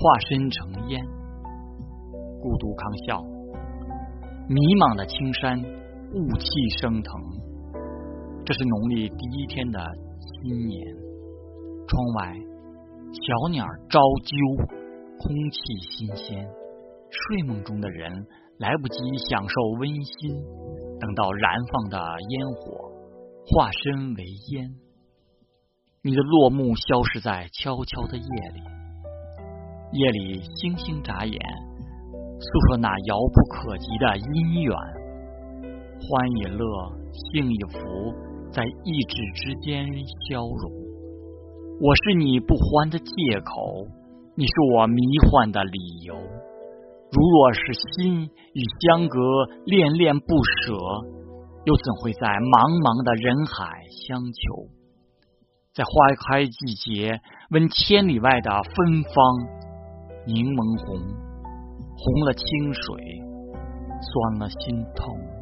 化身成烟。孤独康笑，迷茫的青山，雾气升腾。这是农历第一天的新年，窗外小鸟招啾，空气新鲜。睡梦中的人来不及享受温馨，等到燃放的烟火化身为烟，你的落幕消失在悄悄的夜里。夜里星星眨眼，诉说那遥不可及的姻缘。欢与乐，幸与福，在意志之间消融。我是你不欢的借口，你是我迷幻的理由。如若是心与相隔，恋恋不舍，又怎会在茫茫的人海相求？在花开季节，闻千里外的芬芳，柠檬红，红了清水，酸了心痛。